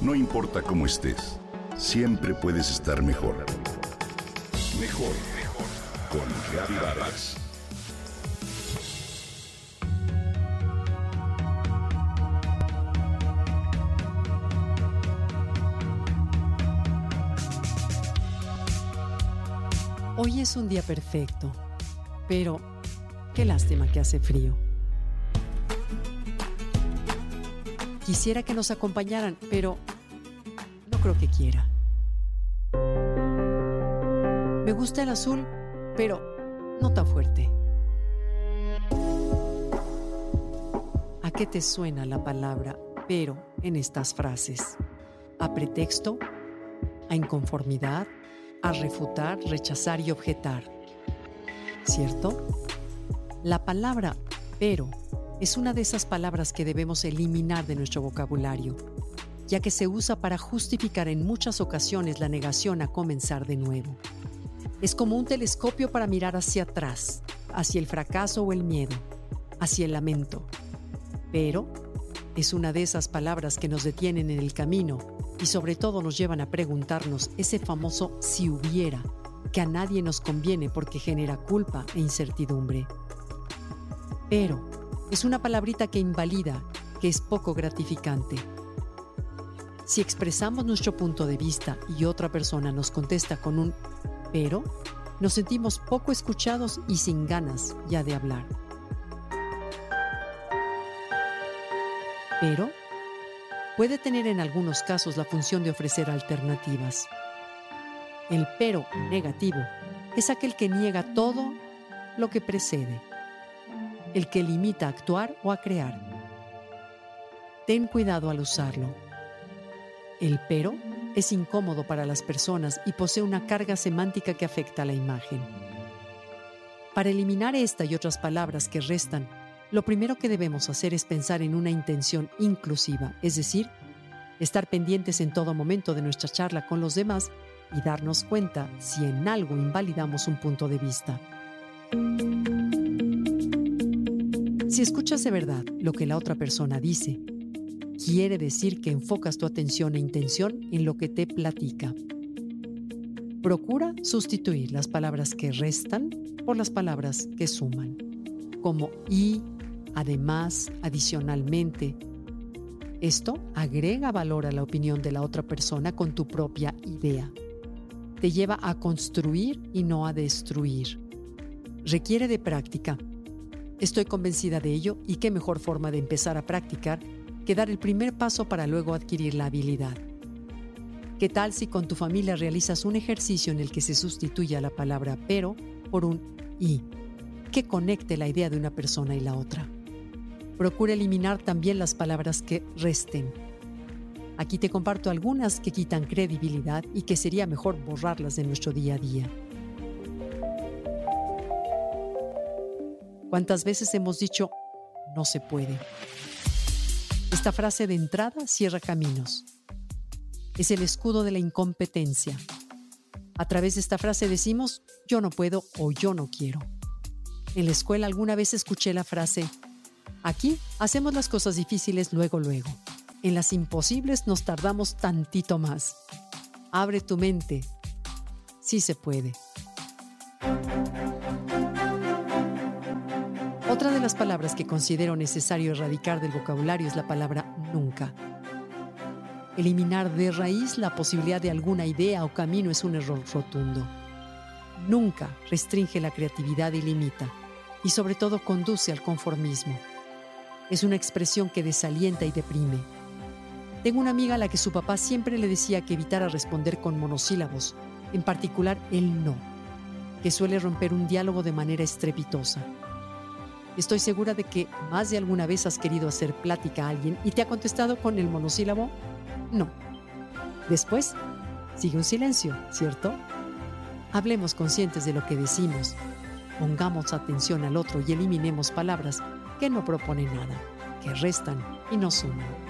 No importa cómo estés, siempre puedes estar mejor. Mejor, mejor. Con Reavivadas. Hoy es un día perfecto, pero qué lástima que hace frío. Quisiera que nos acompañaran, pero creo que quiera. Me gusta el azul, pero no tan fuerte. ¿A qué te suena la palabra pero en estas frases? ¿A pretexto? ¿A inconformidad? ¿A refutar, rechazar y objetar? ¿Cierto? La palabra pero es una de esas palabras que debemos eliminar de nuestro vocabulario, ya que se usa para justificar en muchas ocasiones la negación a comenzar de nuevo. Es como un telescopio para mirar hacia atrás, hacia el fracaso o el miedo, hacia el lamento. Pero es una de esas palabras que nos detienen en el camino y sobre todo nos llevan a preguntarnos ese famoso si hubiera, que a nadie nos conviene porque genera culpa e incertidumbre. Pero es una palabrita que invalida, que es poco gratificante. Si expresamos nuestro punto de vista y otra persona nos contesta con un pero, nos sentimos poco escuchados y sin ganas ya de hablar. Pero puede tener en algunos casos la función de ofrecer alternativas. El pero negativo es aquel que niega todo lo que precede el que limita a actuar o a crear. Ten cuidado al usarlo. El pero es incómodo para las personas y posee una carga semántica que afecta a la imagen. Para eliminar esta y otras palabras que restan, lo primero que debemos hacer es pensar en una intención inclusiva, es decir, estar pendientes en todo momento de nuestra charla con los demás y darnos cuenta si en algo invalidamos un punto de vista. Si escuchas de verdad lo que la otra persona dice, quiere decir que enfocas tu atención e intención en lo que te platica. Procura sustituir las palabras que restan por las palabras que suman, como y, además, adicionalmente. Esto agrega valor a la opinión de la otra persona con tu propia idea. Te lleva a construir y no a destruir. Requiere de práctica Estoy convencida de ello y qué mejor forma de empezar a practicar que dar el primer paso para luego adquirir la habilidad. ¿Qué tal si con tu familia realizas un ejercicio en el que se sustituya la palabra pero por un y, que conecte la idea de una persona y la otra? Procura eliminar también las palabras que resten. Aquí te comparto algunas que quitan credibilidad y que sería mejor borrarlas de nuestro día a día. ¿Cuántas veces hemos dicho, no se puede? Esta frase de entrada cierra caminos. Es el escudo de la incompetencia. A través de esta frase decimos, yo no puedo o yo no quiero. En la escuela alguna vez escuché la frase, aquí hacemos las cosas difíciles luego, luego. En las imposibles nos tardamos tantito más. Abre tu mente. Sí se puede. Otra de las palabras que considero necesario erradicar del vocabulario es la palabra nunca. Eliminar de raíz la posibilidad de alguna idea o camino es un error rotundo. Nunca restringe la creatividad y limita, y sobre todo conduce al conformismo. Es una expresión que desalienta y deprime. Tengo una amiga a la que su papá siempre le decía que evitara responder con monosílabos, en particular el no, que suele romper un diálogo de manera estrepitosa. Estoy segura de que más de alguna vez has querido hacer plática a alguien y te ha contestado con el monosílabo no. Después, sigue un silencio, ¿cierto? Hablemos conscientes de lo que decimos. Pongamos atención al otro y eliminemos palabras que no proponen nada, que restan y no suman.